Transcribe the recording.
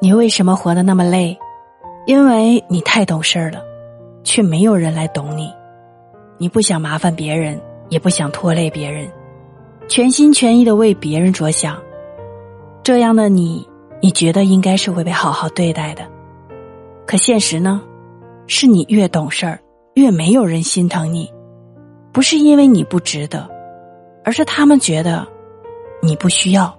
你为什么活得那么累？因为你太懂事儿了却没有人来懂你。你不想麻烦别人也不想拖累别人全心全意的为别人着想。这样的你你觉得应该是会被好好对待的。可现实呢？是你越懂事儿越没有人心疼你。不是因为你不值得而是他们觉得你不需要。